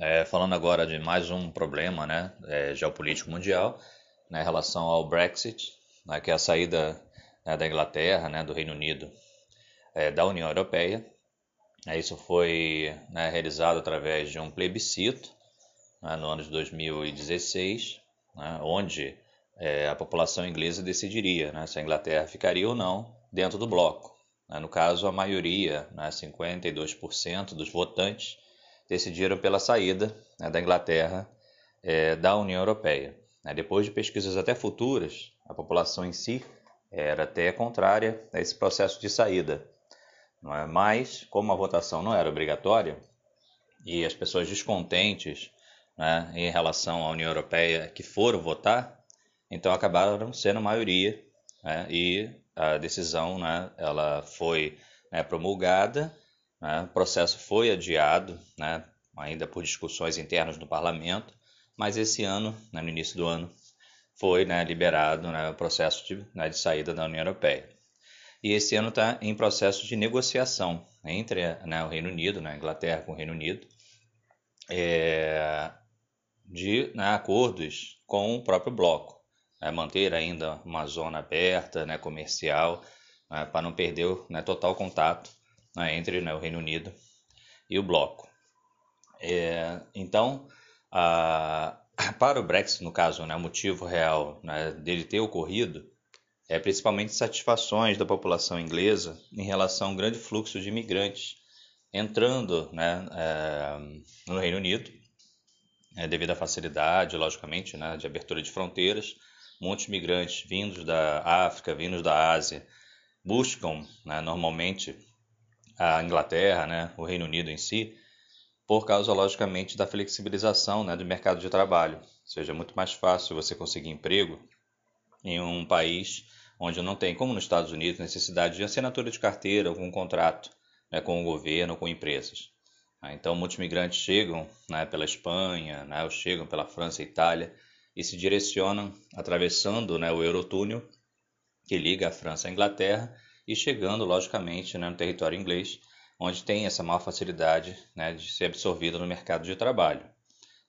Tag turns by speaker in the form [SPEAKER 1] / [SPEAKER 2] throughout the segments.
[SPEAKER 1] É, falando agora de mais um problema né, é, geopolítico mundial, né, em relação ao Brexit, né, que é a saída né, da Inglaterra, né, do Reino Unido, é, da União Europeia. É, isso foi né, realizado através de um plebiscito né, no ano de 2016, né, onde é, a população inglesa decidiria se a Inglaterra ficaria ou não dentro do bloco. No caso, a maioria, 52% dos votantes, decidiram pela saída né, da Inglaterra é, da União Europeia. Né, depois de pesquisas até futuras, a população em si era até contrária a esse processo de saída. É? Mas, como a votação não era obrigatória e as pessoas descontentes né, em relação à União Europeia que foram votar, então acabaram sendo maioria né, e a decisão né, ela foi né, promulgada né? O processo foi adiado, né? ainda por discussões internas no parlamento, mas esse ano, né, no início do ano, foi né, liberado né, o processo de, né, de, saída da União Europeia. E esse ano está em processo de negociação entre né, o Reino Unido, a Inglaterra com o Reino Unido, é, de acordos com o próprio bloco. Manter ainda uma zona aberta, comercial, para não perder o total contato né, entre né, o Reino Unido e o bloco. É, então, a, para o Brexit, no caso, né, o motivo real né, dele ter ocorrido é principalmente satisfações da população inglesa em relação ao grande fluxo de imigrantes entrando né, é, no Reino Unido, é, devido à facilidade, logicamente, né, de abertura de fronteiras. Muitos migrantes vindos da África, vindos da Ásia, buscam né, normalmente a Inglaterra, né, o Reino Unido em si, por causa, logicamente, da flexibilização né, do mercado de trabalho. Ou seja, é muito mais fácil você conseguir emprego em um país onde não tem, como nos Estados Unidos, necessidade de assinatura de carteira, algum contrato né, com o governo, com empresas. Ah, então, muitos migrantes chegam né, pela Espanha, né, ou chegam pela França e Itália e se direcionam atravessando né, o Eurotúnel, que liga a França à Inglaterra, e chegando, logicamente, né, no território inglês, onde tem essa maior facilidade né, de ser absorvida no mercado de trabalho.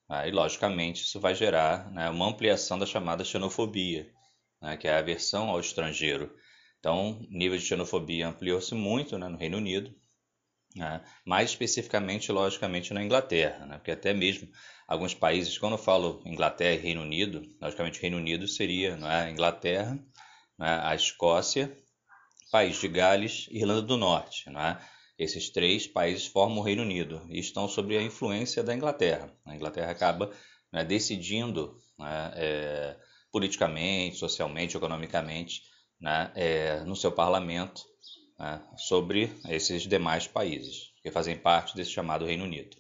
[SPEAKER 1] Ah, e, logicamente, isso vai gerar né, uma ampliação da chamada xenofobia, né, que é a aversão ao estrangeiro. Então, o nível de xenofobia ampliou-se muito né, no Reino Unido, né, mais especificamente, logicamente, na Inglaterra, né, porque até mesmo alguns países, quando eu falo Inglaterra e Reino Unido, logicamente Reino Unido seria é, a Inglaterra, né, a Escócia País de Gales e Irlanda do Norte. Né? Esses três países formam o Reino Unido e estão sob a influência da Inglaterra. A Inglaterra acaba né, decidindo né, é, politicamente, socialmente, economicamente, né, é, no seu parlamento né, sobre esses demais países que fazem parte desse chamado Reino Unido.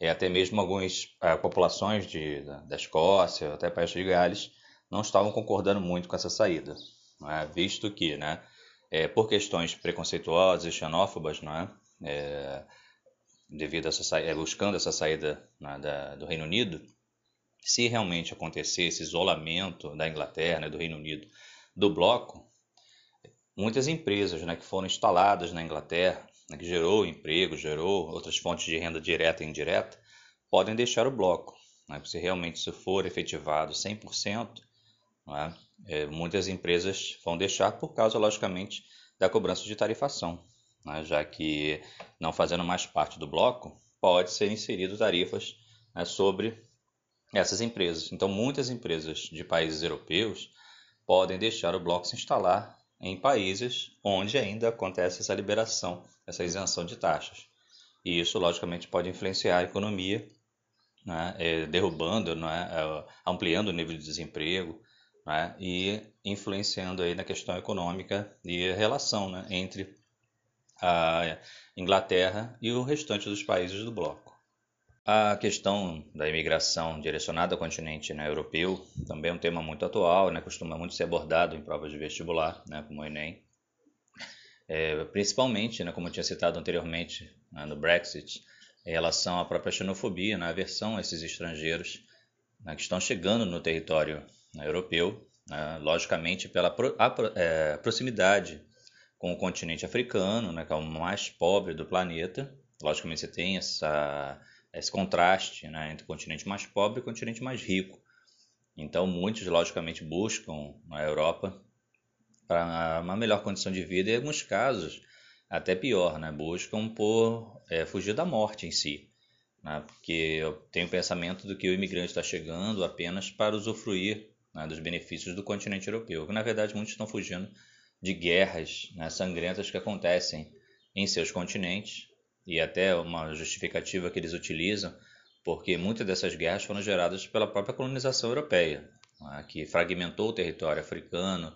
[SPEAKER 1] É, até mesmo algumas é, populações de, da, da Escócia, até País de Gales, não estavam concordando muito com essa saída é? visto que, né, é, por questões preconceituosas e xenófobas, é? é, devido a essa é, buscando essa saída né, da, do Reino Unido, se realmente acontecer esse isolamento da Inglaterra, né, do Reino Unido, do bloco, muitas empresas né, que foram instaladas na Inglaterra, né, que gerou emprego, gerou outras fontes de renda direta e indireta, podem deixar o bloco. Né, se realmente isso for efetivado 100%, né, é, muitas empresas vão deixar por causa, logicamente, da cobrança de tarifação, né? já que não fazendo mais parte do bloco, pode ser inserido tarifas né, sobre essas empresas. Então, muitas empresas de países europeus podem deixar o bloco se instalar em países onde ainda acontece essa liberação, essa isenção de taxas. E isso, logicamente, pode influenciar a economia, né, é, derrubando, né, é, ampliando o nível de desemprego, né, e influenciando aí na questão econômica e relação né, entre a Inglaterra e o restante dos países do bloco. A questão da imigração direcionada ao continente né, europeu também é um tema muito atual, né, costuma muito ser abordado em provas de vestibular, né, como o Enem. É, principalmente, né, como eu tinha citado anteriormente né, no Brexit, em relação à própria xenofobia, né, aversão a esses estrangeiros né, que estão chegando no território europeu, né, logicamente pela pro, a, é, proximidade com o continente africano, né, que é o mais pobre do planeta. Logicamente você tem essa esse contraste né, entre o continente mais pobre e o continente mais rico. Então, muitos, logicamente, buscam na Europa para uma melhor condição de vida e, em alguns casos, até pior, né, buscam por é, fugir da morte em si. Né, porque eu tenho o pensamento do que o imigrante está chegando apenas para usufruir né, dos benefícios do continente europeu. Na verdade, muitos estão fugindo de guerras né, sangrentas que acontecem em seus continentes e até uma justificativa que eles utilizam, porque muitas dessas guerras foram geradas pela própria colonização europeia, né, que fragmentou o território africano,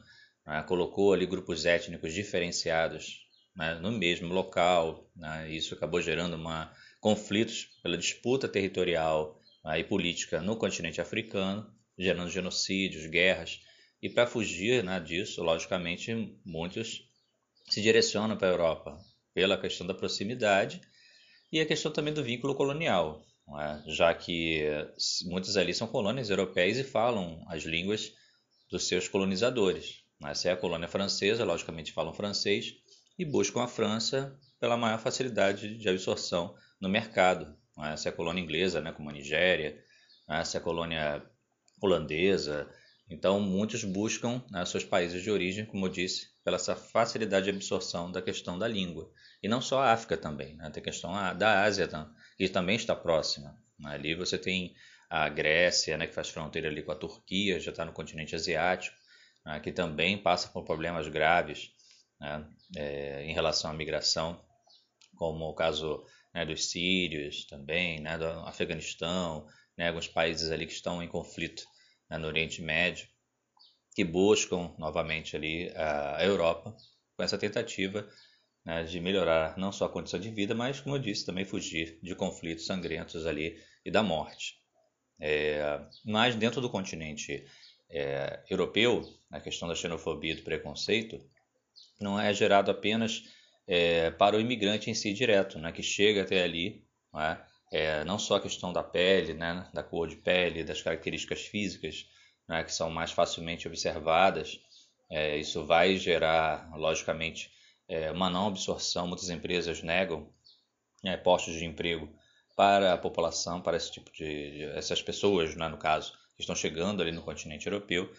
[SPEAKER 1] né, colocou ali grupos étnicos diferenciados né, no mesmo local, né, isso acabou gerando uma, conflitos pela disputa territorial né, e política no continente africano, gerando genocídios, guerras, e para fugir né, disso, logicamente, muitos se direcionam para a Europa, pela questão da proximidade e a questão também do vínculo colonial, é? já que muitas ali são colônias europeias e falam as línguas dos seus colonizadores. Né? Se é a colônia francesa, logicamente falam francês e buscam a França pela maior facilidade de absorção no mercado. É? Se é a colônia inglesa, né? como a Nigéria, é? se é a colônia holandesa, então, muitos buscam né, seus países de origem, como eu disse, pela essa facilidade de absorção da questão da língua. E não só a África também, né? tem a questão da Ásia, que também está próxima. Né? Ali você tem a Grécia, né, que faz fronteira ali com a Turquia, já está no continente asiático, né, que também passa por problemas graves né, é, em relação à migração, como o caso né, dos sírios também, né, do Afeganistão, né, alguns países ali que estão em conflito né, no Oriente Médio, que buscam novamente ali a Europa com essa tentativa né, de melhorar não só a condição de vida, mas, como eu disse, também fugir de conflitos sangrentos ali e da morte. É, mas dentro do continente é, europeu, a questão da xenofobia e do preconceito não é gerado apenas é, para o imigrante em si direto, né, que chega até ali, não é? é, não só a questão da pele, né, da cor de pele, das características físicas, né, que são mais facilmente observadas. É, isso vai gerar, logicamente, é, uma não absorção. Muitas empresas negam né, postos de emprego para a população, para esse tipo de, de essas pessoas, né, no caso, que estão chegando ali no continente europeu.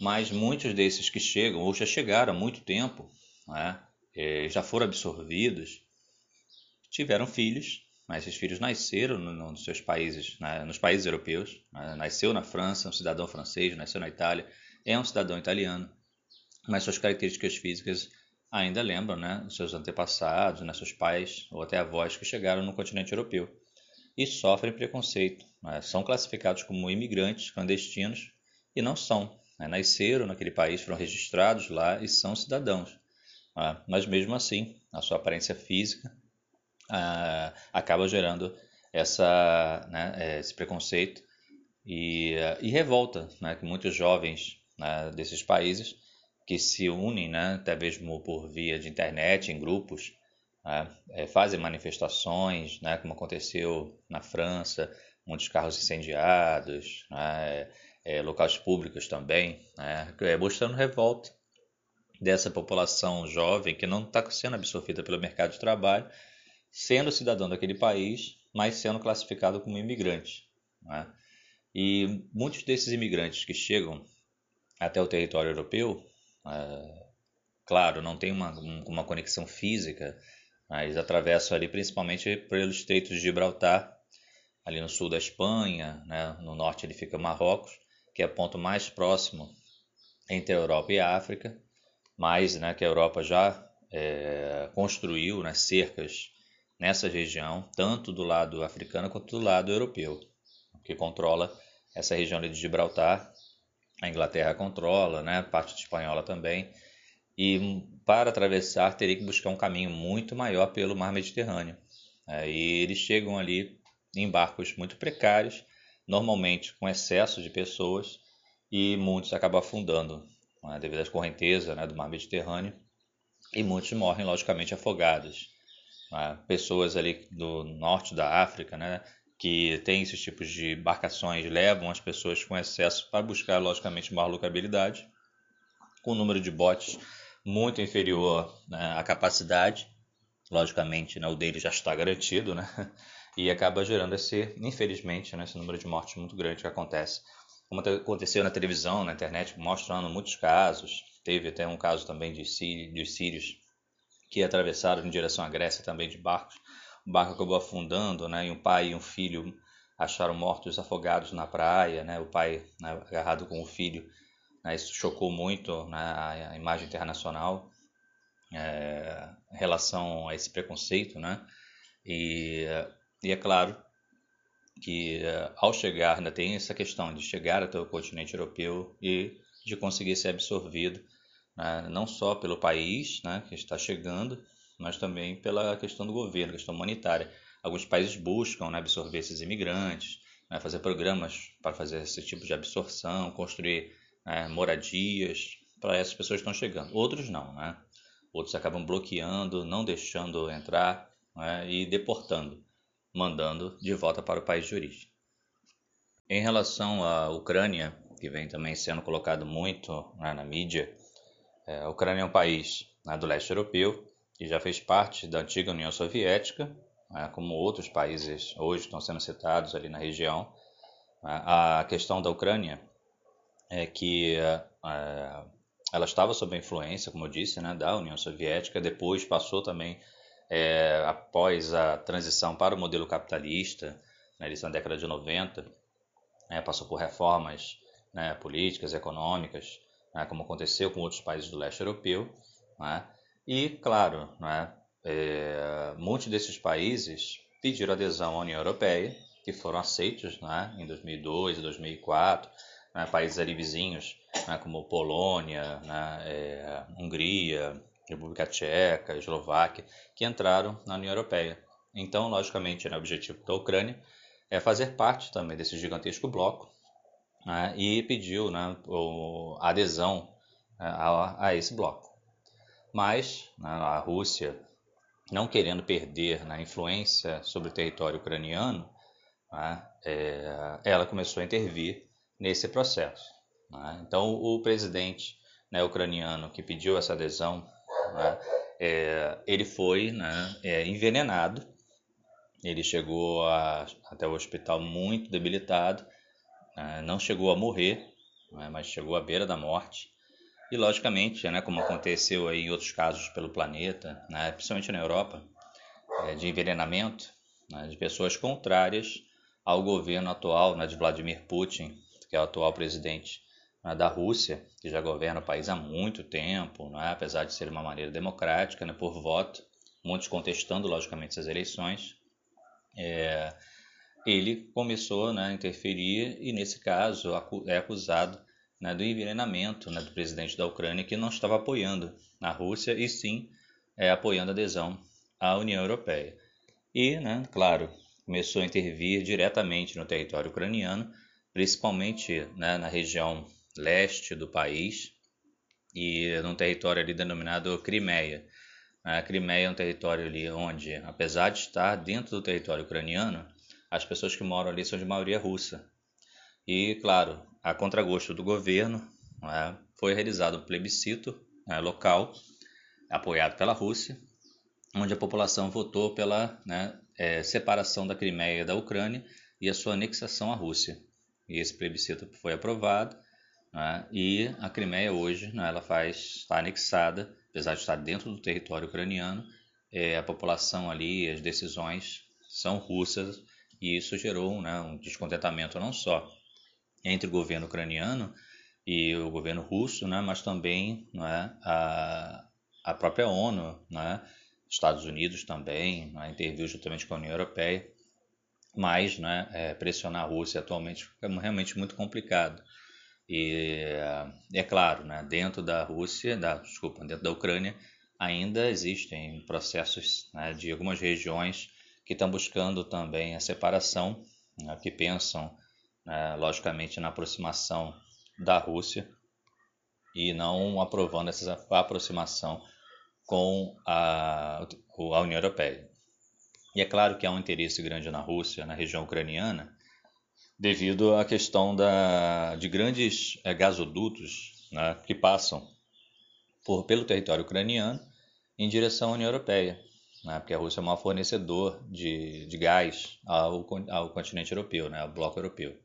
[SPEAKER 1] Mas muitos desses que chegam ou já chegaram há muito tempo, né, é, já foram absorvidos, tiveram filhos esses filhos nasceram no, no, nos seus países, nos países europeus. Né? Nasceu na França, um cidadão francês, nasceu na Itália, é um cidadão italiano, mas suas características físicas ainda lembram né, seus antepassados, né, seus pais ou até avós que chegaram no continente europeu e sofrem preconceito. Né? São classificados como imigrantes clandestinos e não são. Né? Nasceram naquele país, foram registrados lá e são cidadãos. Né? Mas mesmo assim, a sua aparência física acaba gerando essa, né, esse preconceito e, uh, e revolta né, que muitos jovens né, desses países que se unem, né, até mesmo por via de internet, em grupos, né, é, fazem manifestações, né, como aconteceu na França, muitos carros incendiados, né, é, locais públicos também, né, é, mostrando revolta dessa população jovem que não está sendo absorvida pelo mercado de trabalho sendo cidadão daquele país, mas sendo classificado como imigrante. Né? E muitos desses imigrantes que chegam até o território europeu, é, claro, não tem uma, uma conexão física, mas atravessam ali principalmente pelos estreitos de Gibraltar, ali no sul da Espanha, né? no norte ele fica Marrocos, que é o ponto mais próximo entre a Europa e a África, mas né, que a Europa já é, construiu né, cercas nessa região, tanto do lado africano quanto do lado europeu, que controla essa região de Gibraltar. A Inglaterra controla, né, parte espanhola também. E para atravessar teria que buscar um caminho muito maior pelo mar Mediterrâneo. É, e eles chegam ali em barcos muito precários, normalmente com excesso de pessoas, e muitos acabam afundando né, devido às correntezas né, do mar Mediterrâneo, e muitos morrem, logicamente, afogados né, pessoas ali do norte da África, né, que tem esses tipos de embarcações, levam as pessoas com excesso para buscar, logicamente, maior lucrabilidade, com um número de botes muito inferior né, à capacidade. Logicamente, né, o dele já está garantido, né? e acaba gerando esse, infelizmente, né, esse número de mortes muito grande que acontece. Como aconteceu na televisão, na internet, mostrando muitos casos. Teve até um caso também de, de sírios que atravessaram em direção à Grécia também de barcos. O barco acabou afundando, né, e um pai e um filho acharam mortos afogados na praia, né, o pai né, agarrado com o filho. Né, isso chocou muito né, a imagem internacional é, em relação a esse preconceito, né? E, e é claro que eh, ao chegar ainda tem essa questão de chegar até o continente europeu e de conseguir ser absorvido né, não só pelo país né, que está chegando, mas também pela questão do governo, questão humanitária. Alguns países buscam né, absorver esses imigrantes, né, fazer programas para fazer esse tipo de absorção, construir né, moradias para essas pessoas que estão chegando. Outros não, né? Outros acabam bloqueando, não deixando entrar e deportando mandando de volta para o país de origem. Em relação à Ucrânia, que vem também sendo colocado muito né, na mídia, é, a Ucrânia é um país né, do leste europeu que já fez parte da antiga União Soviética, né, como outros países hoje estão sendo citados ali na região. Né. A questão da Ucrânia é que é, ela estava sob a influência, como eu disse, né, da União Soviética, depois passou também é, após a transição para o modelo capitalista, né, na década de 90, né, passou por reformas né, políticas, econômicas, né, como aconteceu com outros países do leste europeu. Né, e, claro, né, é, muitos desses países pediram adesão à União Europeia, que foram aceitos né, em 2002 e 2004, né, países ali vizinhos, né, como Polônia, né, é, Hungria, República Tcheca, Eslováquia, que entraram na União Europeia. Então, logicamente, né, o objetivo da Ucrânia é fazer parte também desse gigantesco bloco né, e pediu né, a adesão né, a, a, esse bloco. Mas né, a Rússia, não querendo perder na né, influência sobre o território ucraniano, né, é, ela começou a intervir nesse processo. Né. Então, o presidente ucraniano que pediu essa adesão né? É, ele foi né, é, envenenado, ele chegou a, até o hospital muito debilitado, né, não chegou a morrer, né, mas chegou à beira da morte. E logicamente, né, como aconteceu em outros casos pelo planeta, né, principalmente na Europa, é, de envenenamento de pessoas contrárias ao governo atual de Vladimir Putin, que é o atual presidente da Rússia, que já governa o país há muito tempo, apesar de ser uma maneira democrática, por voto, muitos contestando, logicamente, essas eleições. É, ele começou né, a interferir e, nesse caso, é acusado né, do envenenamento né, do presidente da Ucrânia, que não estava apoiando a Rússia e sim é, apoiando a adesão à União Europeia. E, né, claro, começou a intervir diretamente no território ucraniano, principalmente né, na região leste do país e num território ali denominado Crimeia. A Crimeia é um território ali onde, apesar de estar dentro do território ucraniano, as pessoas que moram ali são de maioria russa. E, claro, a contragosto do governo, né, foi realizado um plebiscito né, local, apoiado pela Rússia, onde a população votou pela né, é, separação da Crimeia da Ucrânia e a sua anexação à Rússia. E esse plebiscito foi aprovado né? E a Crimeia hoje, né, ela faz, está anexada, apesar de estar dentro do território ucraniano, é, a população ali, as decisões são russas e isso gerou né, um descontentamento não só entre o governo ucraniano e o governo russo, né, mas também né, a, a própria ONU, né, Estados Unidos também né, interviu juntamente com a União Europeia, mas né, é, pressionar a Rússia atualmente é realmente muito complicado. E é claro, né, dentro da Rússia, da, desculpa, dentro da Ucrânia, ainda existem processos né, de algumas regiões que estão buscando também a separação, né, que pensam, né, logicamente, na aproximação da Rússia e não aprovando essa aproximação com a, a União Europeia. E é claro que há um interesse grande na Rússia, na região ucraniana, devido à questão da, de grandes é, gasodutos né, que passam por, pelo território ucraniano em direção à União Europeia. Né, porque a Rússia é o maior fornecedor de, de gás ao, ao continente europeu, né, ao bloco europeu.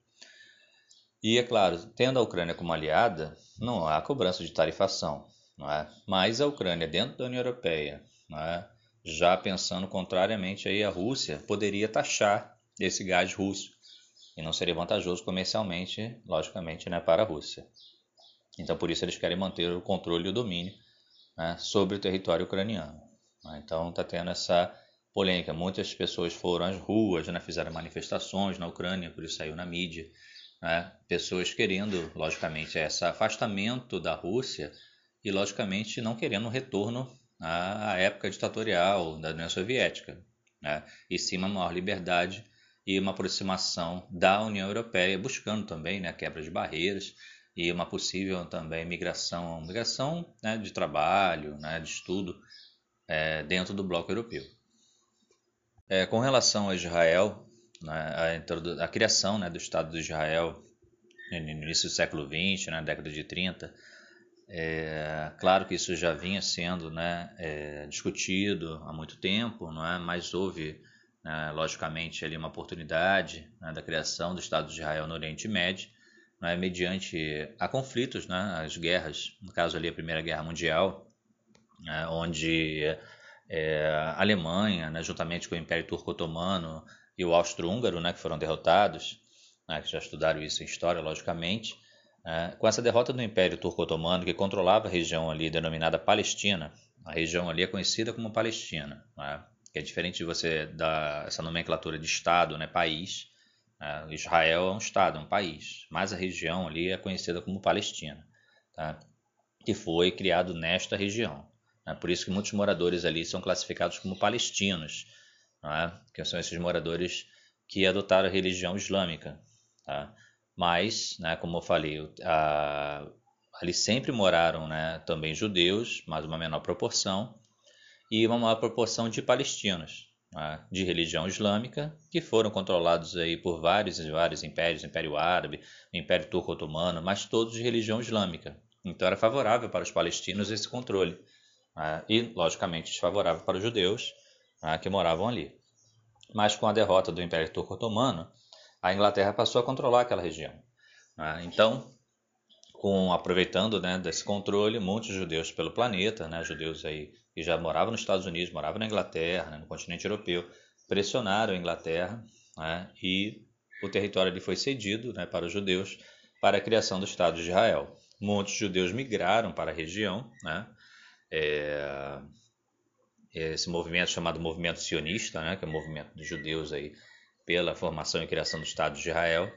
[SPEAKER 1] E, é claro, tendo a Ucrânia como aliada, não há cobrança de tarifação, não é? mas a Ucrânia, dentro da União Europeia, não é? já pensando contrariamente aí à Rússia, poderia taxar esse gás russo e não seria vantajoso comercialmente, logicamente, né, para a Rússia. Então, por isso eles querem manter o controle e o domínio né, sobre o território ucraniano. Né? Então, está tendo essa polêmica. Muitas pessoas foram às ruas, né, fizeram manifestações na Ucrânia, por isso saiu na mídia. Né? Pessoas querendo, logicamente, esse afastamento da Rússia e, logicamente, não querendo um retorno à época ditatorial da União Soviética, né? e sim uma maior liberdade e uma aproximação da União Europeia, buscando também né, a quebra de barreiras e uma possível também migração, migração né, de trabalho, né, de estudo é, dentro do bloco europeu. É, com relação a Israel, né, a, a, criação né, do Estado de Israel no início do século XX, na né, década de 30, é, claro que isso já vinha sendo né, é, discutido há muito tempo, não é? mas houve, né, logicamente, ali uma oportunidade né, da criação do Estado de Israel no Oriente Médio, né, mediante a conflitos, né, as guerras, no caso ali a Primeira Guerra Mundial, onde é, a Alemanha, né, juntamente com o Império Turco-Otomano e o Austro-Húngaro, né, que foram derrotados, né, que já estudaram isso em história, logicamente, é, com essa derrota do Império Turco-Otomano, que controlava a região ali denominada Palestina, a região ali é conhecida como Palestina, né? que é diferente de você dar essa nomenclatura de Estado, né, país. Israel é um Estado, é um país, mas a região ali é conhecida como Palestina, tá? que foi criado nesta região. Né? Por isso que muitos moradores ali são classificados como palestinos, né? que são esses moradores que adotaram a religião islâmica. Tá? Mas, né, como eu falei, a, ali sempre moraram né, também judeus, mas uma menor proporção, e uma maior proporção de palestinos, né, de religião islâmica, que foram controlados aí por vários e vários impérios, Império Árabe, Império Turco-Otomano, mas todos de religião islâmica. Então era favorável para os palestinos esse controle, né, e logicamente desfavorável para os judeus né, que moravam ali. Mas com a derrota do Império Turco-Otomano, a Inglaterra passou a controlar aquela região. Né? Então, com, aproveitando né, desse controle, muitos judeus pelo planeta, né, judeus aí que já moravam nos Estados Unidos, moravam na Inglaterra, né, no continente europeu, pressionaram a Inglaterra né, e o território ali foi cedido né, para os judeus para a criação do Estado de Israel. Muitos judeus migraram para a região, né, é, esse movimento chamado movimento sionista, né, que é o movimento dos judeus aí pela formação e criação do Estado de Israel.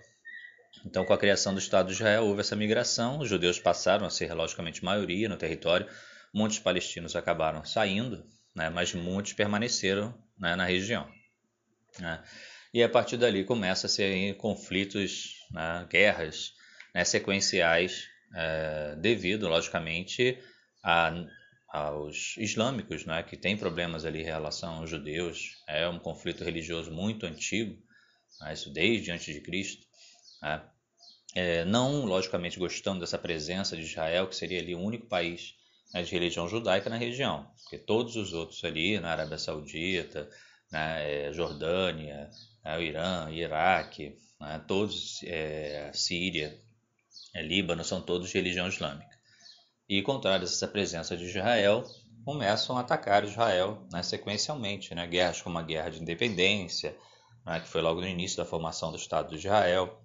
[SPEAKER 1] Então, com a criação do Estado de Israel, houve essa migração, os judeus passaram a ser, logicamente, maioria no território, muitos palestinos acabaram saindo, né, mas muitos permaneceram né, na região. Né. E a partir dali começa a ser conflitos, né, guerras né, sequenciais, é, devido, logicamente, a, aos islâmicos, né, que têm problemas ali em relação aos judeus. É um conflito religioso muito antigo, né, isso desde antes de Cristo. Né. É, não, logicamente, gostando dessa presença de Israel, que seria ali o único país né, de religião judaica na região, porque todos os outros ali, na Arábia Saudita, né, é, Jordânia, né, o Irã, Iraque, né, todos, é, Síria, é, Líbano, são todos de religião islâmica e, contrários a essa presença de Israel, começam a atacar Israel né, sequencialmente. Né, guerras como a Guerra de Independência, né, que foi logo no início da formação do Estado de Israel,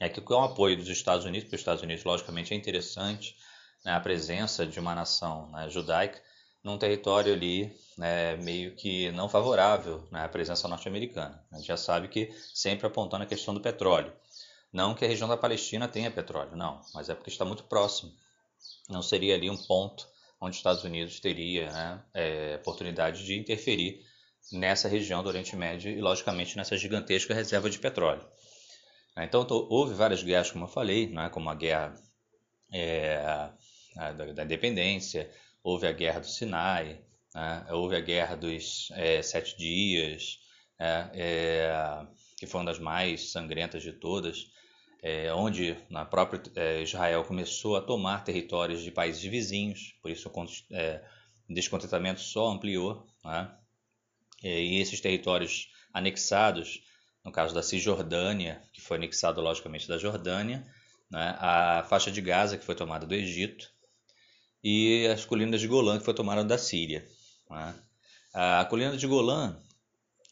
[SPEAKER 1] é que com o apoio dos Estados Unidos, porque os Estados Unidos, logicamente, é interessante né, a presença de uma nação né, judaica num território ali né, meio que não favorável né, à presença norte-americana. A gente já sabe que sempre apontando a questão do petróleo. Não que a região da Palestina tenha petróleo, não, mas é porque está muito próximo não seria ali um ponto onde os Estados Unidos teria né, é, oportunidade de interferir nessa região do Oriente Médio e, logicamente, nessa gigantesca reserva de petróleo. Então, houve várias guerras, como eu falei, né, como a guerra é, a, da, da, independência, houve a guerra do Sinai, né, houve a guerra dos é, sete dias, né, é, que foi uma das mais sangrentas de todas é, onde na própria é, Israel começou a tomar territórios de países vizinhos, por isso o é, descontentamento só ampliou. Né? E esses territórios anexados, no caso da Cisjordânia, que foi anexado logicamente da Jordânia, né, a faixa de Gaza, que foi tomada do Egito, e as colinas de Golã, que foi tomada da Síria. Né. A colina de Golã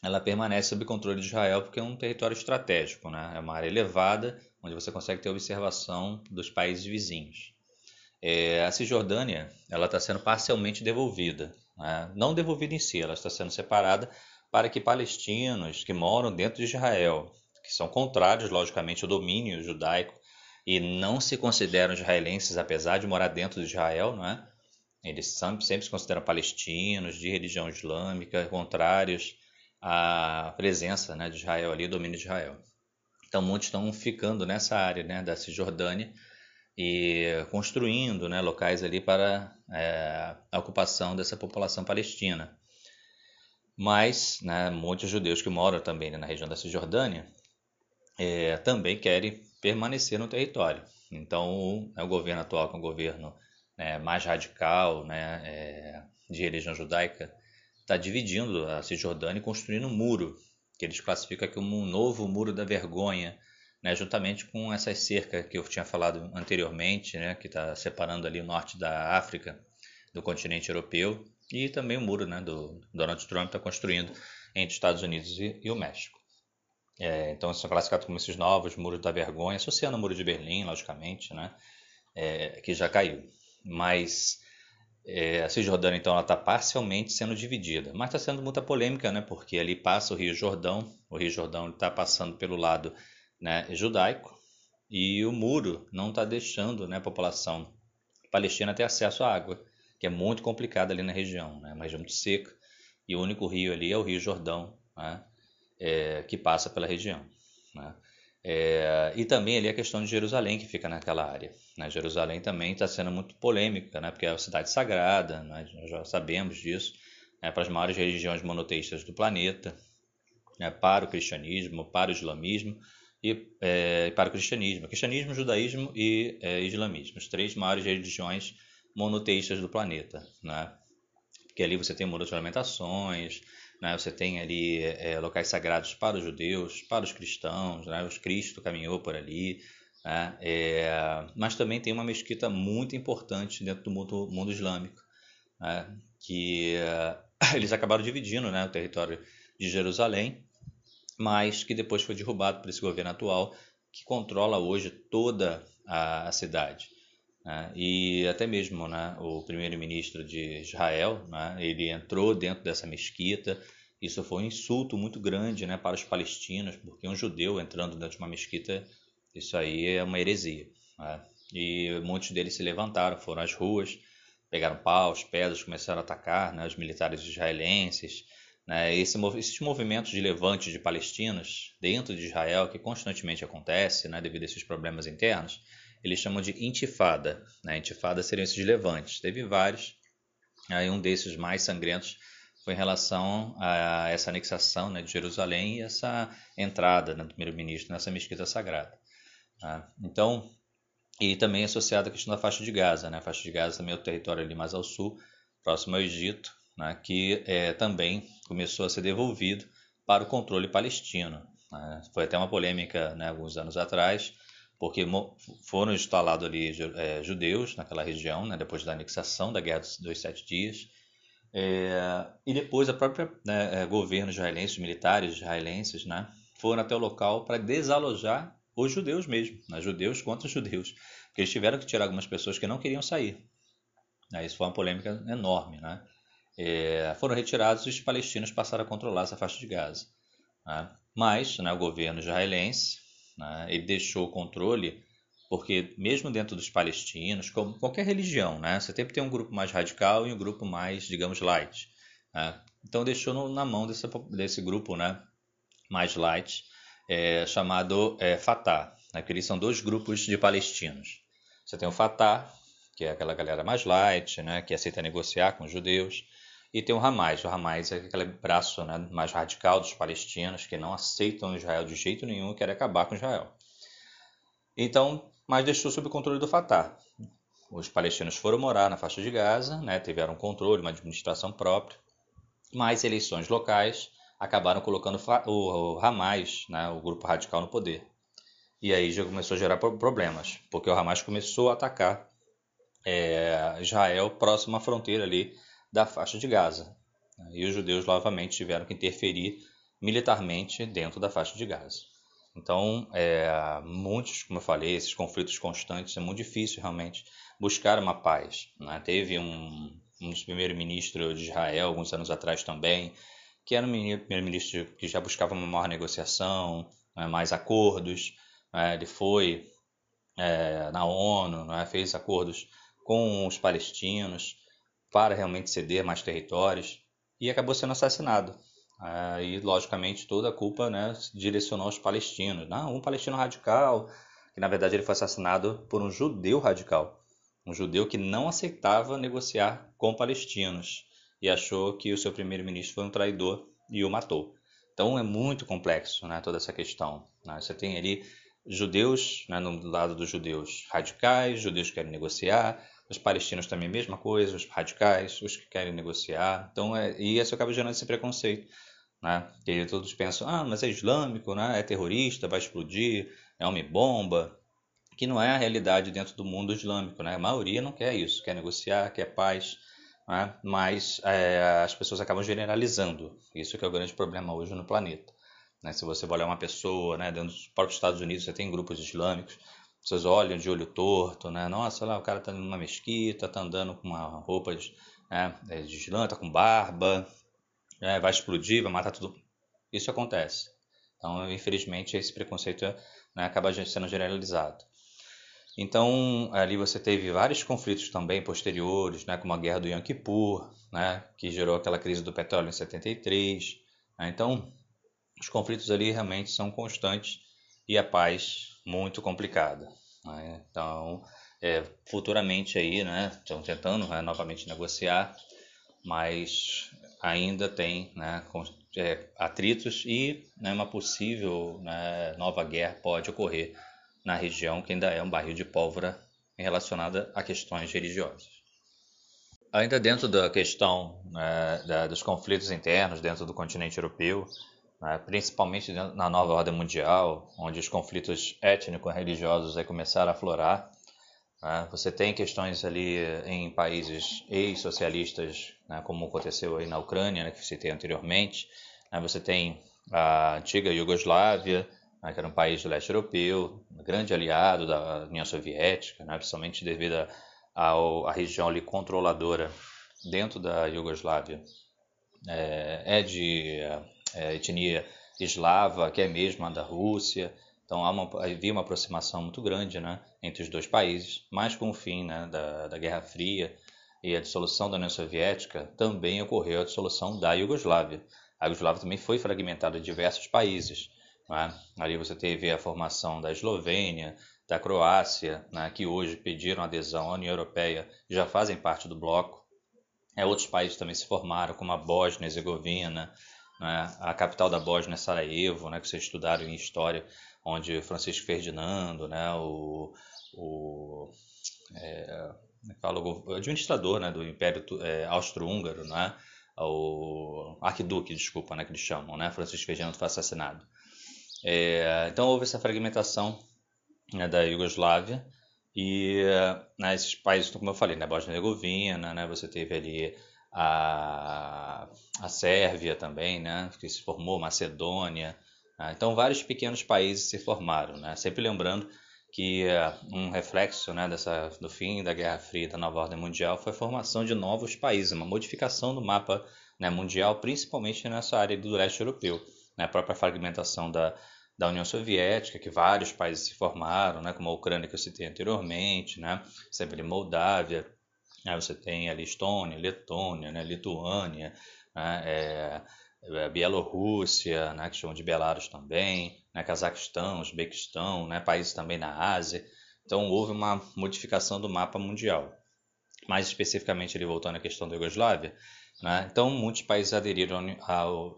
[SPEAKER 1] ela permanece sob controle de Israel porque é um território estratégico, né? é uma área elevada onde você consegue ter observação dos países vizinhos. É, a Cisjordânia ela está sendo parcialmente devolvida, né? não devolvida em si, ela está sendo separada para que palestinos que moram dentro de Israel, que são contrários, logicamente, ao domínio judaico e não se consideram israelenses, apesar de morar dentro de Israel, não é? Eles sempre, sempre se consideram palestinos, de religião islâmica, contrários à presença né, de Israel ali, domínio de Israel. Então, muitos estão ficando nessa área né, da Cisjordânia e construindo né, locais ali para é, a ocupação dessa população palestina. Mas né, muitos judeus que moram também né, na região da Cisjordânia é, também querem permanecer no território. Então, o, o governo atual, que é um governo né, mais radical, né, é, de religião judaica, está dividindo a Cisjordânia e construindo um muro, que eles classificam como um novo muro da vergonha, né, juntamente com essa cerca que eu tinha falado anteriormente, né, que está separando ali o norte da África do continente europeu, e também o muro né, do Donald Trump está construindo entre os Estados Unidos e, e o México. É, então são classificados como esses novos muros da vergonha, associando o muro de Berlim, logicamente, né, é, que já caiu mas é, a Cisjordânia então está parcialmente sendo dividida, mas está sendo muita polêmica, né? Porque ali passa o Rio Jordão, o Rio Jordão está passando pelo lado né, judaico e o muro não está deixando né, a população palestina ter acesso à água, que é muito complicado ali na região, né? Uma região muito seca e o único rio ali é o Rio Jordão, né? é, que passa pela região. Né? É, e também ali a questão de Jerusalém, que fica naquela área. Né? Jerusalém também está sendo muito polêmica, né? porque é uma cidade sagrada, nós já sabemos disso, né? para as maiores religiões monoteístas do planeta, né? para o cristianismo, para o islamismo e é, para o cristianismo. Cristianismo, judaísmo e é, islamismo, as três maiores religiões monoteístas do planeta. Né? Porque ali você tem muitas lamentações, né? Você tem ali é, locais sagrados para os judeus, para os cristãos, né? os Cristo caminhou por ali, né? é, mas também tem uma mesquita muito importante dentro do mundo, mundo islâmico, né? que é, eles acabaram dividindo né, o território de Jerusalém, mas que depois foi derrubado por esse governo atual, que controla hoje toda a, a cidade. Né? E até mesmo né, o primeiro-ministro de Israel, né, ele entrou dentro dessa mesquita. Isso foi um insulto muito grande né, para os palestinos, porque um judeu entrando dentro de uma mesquita, isso aí é uma heresia. Né? E muitos deles se levantaram, foram às ruas, pegaram paus, pedras, começaram a atacar né, os militares israelenses. Né? Esse, esses movimentos de levante de palestinos dentro de Israel, que constantemente acontece né, devido a esses problemas internos, eles chamam de intifada. Né? Intifada seriam esses levantes. Teve vários, aí um desses mais sangrentos foi em relação a essa anexação né, de Jerusalém e essa entrada né, do primeiro-ministro nessa mesquita sagrada. Tá? Então, e também associado à questão da faixa de Gaza. Né? A faixa de Gaza também é o território ali mais ao sul, próximo ao Egito, né? que é, também começou a ser devolvido para o controle palestino. Né? Foi até uma polêmica né, alguns anos atrás, porque foram instalados ali é, judeus naquela região, né, depois da anexação da Guerra dos, Sete Dias, é, e depois a própria né, é, governo israelense, militares israelenses, né, foram até o local para desalojar os judeus mesmo, né, judeus contra judeus, porque eles tiveram que tirar algumas pessoas que não queriam sair. Né, isso foi uma polêmica enorme. Né? É, foram retirados e os palestinos passaram a controlar essa faixa de Gaza. Né? Mas né, o governo israelense né? Ele deixou o controle, porque mesmo dentro dos palestinos, como qualquer religião, né? você sempre tem um grupo mais radical e um grupo mais, digamos, light. Né? Então deixou no, na mão desse, desse grupo né? mais light, é, chamado é, Fatah, né? eles são dois grupos de palestinos. Você tem o Fatah, que é aquela galera mais light, né? que aceita negociar com os judeus, e tem o Hamas. O Hamas é aquele braço né, mais radical dos palestinos que não aceitam Israel de jeito nenhum e querem acabar com Israel. Então, mas deixou sob controle do Fatah. Os palestinos foram morar na faixa de Gaza, né, tiveram controle, uma administração própria. mas eleições locais acabaram colocando o Hamas, né, o grupo radical, no poder. E aí já começou a gerar problemas, porque o Hamas começou a atacar é, Israel próximo à fronteira ali da faixa de Gaza. E os judeus novamente tiveram que interferir militarmente dentro da faixa de Gaza. Então, é, muitos, como eu falei, esses conflitos constantes, é muito difícil realmente buscar uma paz. Né? Teve um, um dos primeiros-ministros de Israel, alguns anos atrás também, que era um primeiro-ministro que já buscava uma maior negociação, né? mais acordos. Né? Ele foi é, na ONU, né? fez acordos com os palestinos para realmente ceder mais territórios e acabou sendo assassinado. Aí, logicamente, toda a culpa né, se direcionou aos palestinos. Não, um palestino radical, que na verdade ele foi assassinado por um judeu radical. Um judeu que não aceitava negociar com palestinos e achou que o seu primeiro-ministro foi um traidor e o matou. Então é muito complexo né, toda essa questão. Né? Você tem ali judeus, né, no lado dos judeus radicais, judeus que querem negociar, os palestinos também a mesma coisa, os radicais, os que querem negociar. Então, é, e isso acaba gerando esse preconceito. Né? Que todos pensam, ah, mas é islâmico, né? é terrorista, vai explodir, é homem-bomba, que não é a realidade dentro do mundo islâmico. Né? A maioria não quer isso, quer negociar, quer paz, né? mas é, as pessoas acabam generalizando. Isso que é o grande problema hoje no planeta. Né? Se você olhar uma pessoa, né, dentro dos próprios Estados Unidos, você tem grupos islâmicos, vocês olham de olho torto, né? Nossa, lá o cara tá numa mesquita, tá andando com uma roupa de, né, de islã, tá com barba, né, vai explodir, vai matar tudo. Isso acontece. Então, infelizmente, esse preconceito né, acaba sendo generalizado. Então, ali você teve vários conflitos também posteriores, né, como a guerra do Yom Kippur, né, que gerou aquela crise do petróleo em 73. Né? Então, os conflitos ali realmente são constantes e a paz muito complicada. Né? Então, é, futuramente aí, né, estão tentando né, novamente negociar, mas ainda tem né, é, atritos e né, uma possível né, nova guerra pode ocorrer na região que ainda é um barril de pólvora relacionada a questões religiosas. Ainda dentro da questão né, da, dos conflitos internos dentro do continente europeu, principalmente na nova ordem mundial, onde os conflitos étnico-religiosos começaram a aflorar, né, você tem questões ali em países ex-socialistas, né, como aconteceu aí na Ucrânia, né, que citei anteriormente. Né, você tem a antiga Iugoslávia, né, que era um país do leste europeu, um grande aliado da União Soviética, né, principalmente devido à região ali controladora dentro da Iugoslávia. É, é de é, etnia eslava, que é mesmo a da Rússia. Então há uma, havia uma aproximação muito grande né, entre os dois países, mas com o fim né, da, da Guerra Fria e a dissolução da União Soviética, também ocorreu a dissolução da Iugoslávia. A Iugoslávia também foi fragmentada em diversos países. Né? Ali você teve a formação da Eslovênia, da Croácia, né, que hoje pediram adesão à União Europeia e já fazem parte do bloco. É, outros países também se formaram, como a Bósnia e Herzegovina, né? A capital da Bósnia é Sarajevo, né? que vocês estudaram em história, onde Francisco Ferdinando, né? o, o, é, é o administrador né? do Império é, Austro-Húngaro, né? o arquiduque, desculpa, né? que eles chamam, né? Francisco Ferdinando foi assassinado. É, então houve essa fragmentação né? da Iugoslávia e né, esses países, como eu falei, né, Bósnia-Herzegovina, né, você teve ali a, a Sérvia também, né, que se formou, Macedônia. Né? Então, vários pequenos países se formaram. Né? Sempre lembrando que uh, um reflexo né, dessa, do fim da Guerra Fria da nova ordem mundial foi a formação de novos países, uma modificação do mapa né, mundial, principalmente nessa área do leste europeu. Né? A própria fragmentação da, da União Soviética, que vários países se formaram, né, como a Ucrânia que eu citei anteriormente, né, sempre Moldávia, você tem ali Estônia, Letônia, né, Lituânia, né, é, é, Bielorrússia, né, que chamam de Belarus também, né, Cazaquistão, Uzbequistão, né, países também na Ásia. Então houve uma modificação do mapa mundial. Mais especificamente, ele voltando à questão da Iugoslávia, né, então muitos países aderiram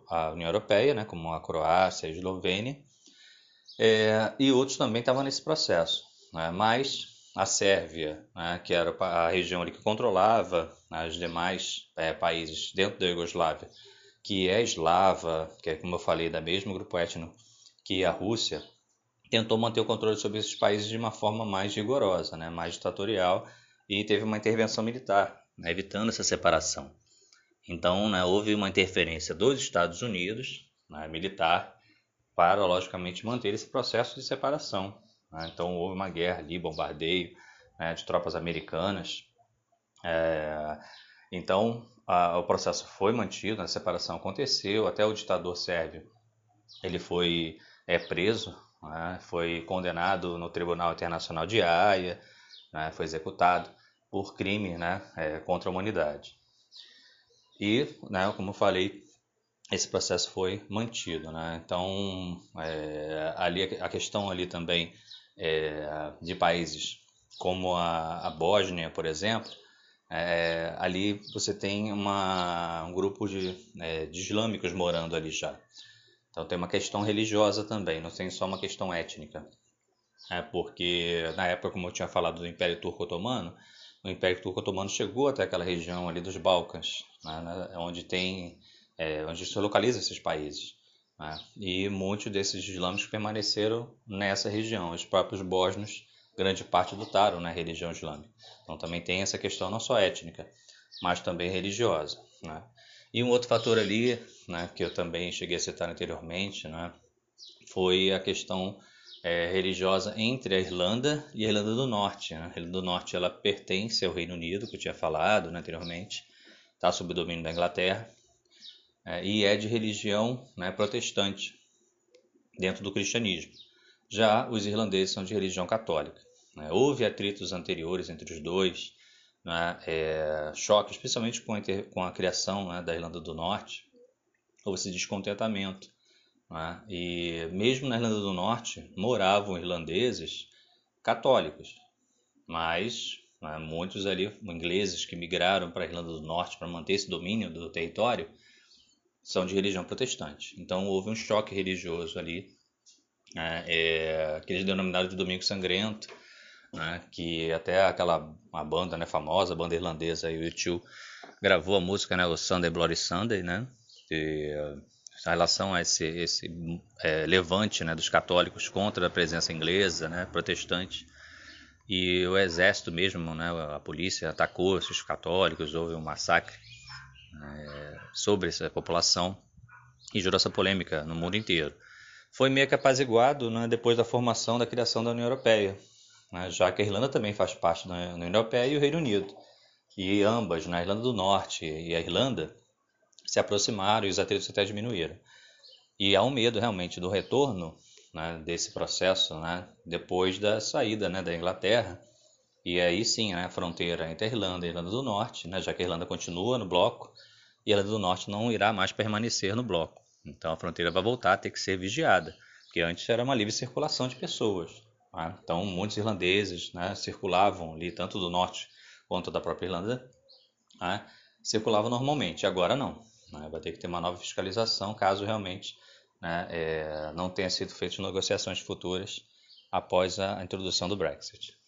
[SPEAKER 1] à União Europeia, né, como a Croácia, a Eslovênia, é, e outros também estavam nesse processo. Né, mas a Sérvia, né, que era a região ali que controlava né, os demais é, países dentro da Iugoslávia, que é eslava, que é como eu falei, da mesmo grupo étnico que a Rússia, tentou manter o controle sobre esses países de uma forma mais rigorosa, né, mais ditatorial, e teve uma intervenção militar, né, evitando essa separação. Então, né, houve uma interferência dos Estados Unidos, né, militar, para, logicamente, manter esse processo de separação. Né? Então, houve uma guerra ali, bombardeio né, de tropas americanas. É, então, a, o processo foi mantido, a separação aconteceu, até o ditador sérvio ele foi é, preso, né, foi condenado no Tribunal Internacional de Haia, né, foi executado por crime né, é, contra a humanidade. E, né, como falei, esse processo foi mantido. Né? Então, é, ali a questão ali também é, de países como a, a Bósnia, por exemplo, é, ali você tem uma, um grupo de, é, de islâmicos morando ali já. Então tem uma questão religiosa também, não tem só uma questão étnica. É, porque na época, como eu tinha falado do Império Turco Otomano, o Império Turco Otomano chegou até aquela região ali dos Balcãs, né, onde tem, é, onde se localiza esses países. Né, e muitos desses islâmicos permaneceram nessa região. Os próprios bósnios, grande parte lutaram na religião islâmica. Então também tem essa questão não só étnica, mas também religiosa. Né. E um outro fator ali, né, que eu também cheguei a citar anteriormente, né, foi a questão é, religiosa entre a Irlanda e a Irlanda do Norte. Né? A Irlanda do Norte ela pertence ao Reino Unido, que eu tinha falado né, anteriormente, está sob o domínio da Inglaterra, é, e é de religião né, protestante, dentro do cristianismo. Já os irlandeses são de religião católica. Né? Houve atritos anteriores entre os dois, né, é, choque, especialmente com a, com a criação né, da Irlanda do Norte, houve esse descontentamento né? E mesmo na Irlanda do Norte moravam irlandeses católicos, mas né, muitos ali ingleses que migraram para a Irlanda do Norte para manter esse domínio do território são de religião protestante. Então houve um choque religioso ali, né, é, que eles denominaram de Domingo Sangrento, né, que até aquela uma banda né, famosa, a banda irlandesa, o U2, gravou a música, né, o Sunday Bloody Sunday, né, e, em relação a esse, esse é, levante né, dos católicos contra a presença inglesa, né, protestante. E o exército mesmo, né, a polícia atacou esses católicos, houve um massacre é, sobre essa população e gerou essa polêmica no mundo inteiro. Foi meio que apaziguado né, depois da formação da criação da União Europeia, né, já que a Irlanda também faz parte da União Europeia e o Reino Unido. E ambas, na Irlanda do Norte e a Irlanda, se aproximaram e os atritos até diminuíram. E há um medo realmente do retorno né, desse processo né, depois da saída né, da Inglaterra. E aí sim, né, a fronteira entre a Irlanda e a Irlanda do Norte, né, já que a Irlanda continua no bloco e a Irlanda do Norte não irá mais permanecer no bloco. Então a fronteira vai voltar a ter que ser vigiada, porque antes era uma livre circulação de pessoas. Né? Então muitos irlandeses né, circulavam ali, tanto do norte quanto da própria Irlanda, né, circulavam normalmente. Agora não. Né? Vai ter que ter uma nova fiscalização caso realmente é, não tenha sido feitas negociações futuras após a introdução do Brexit.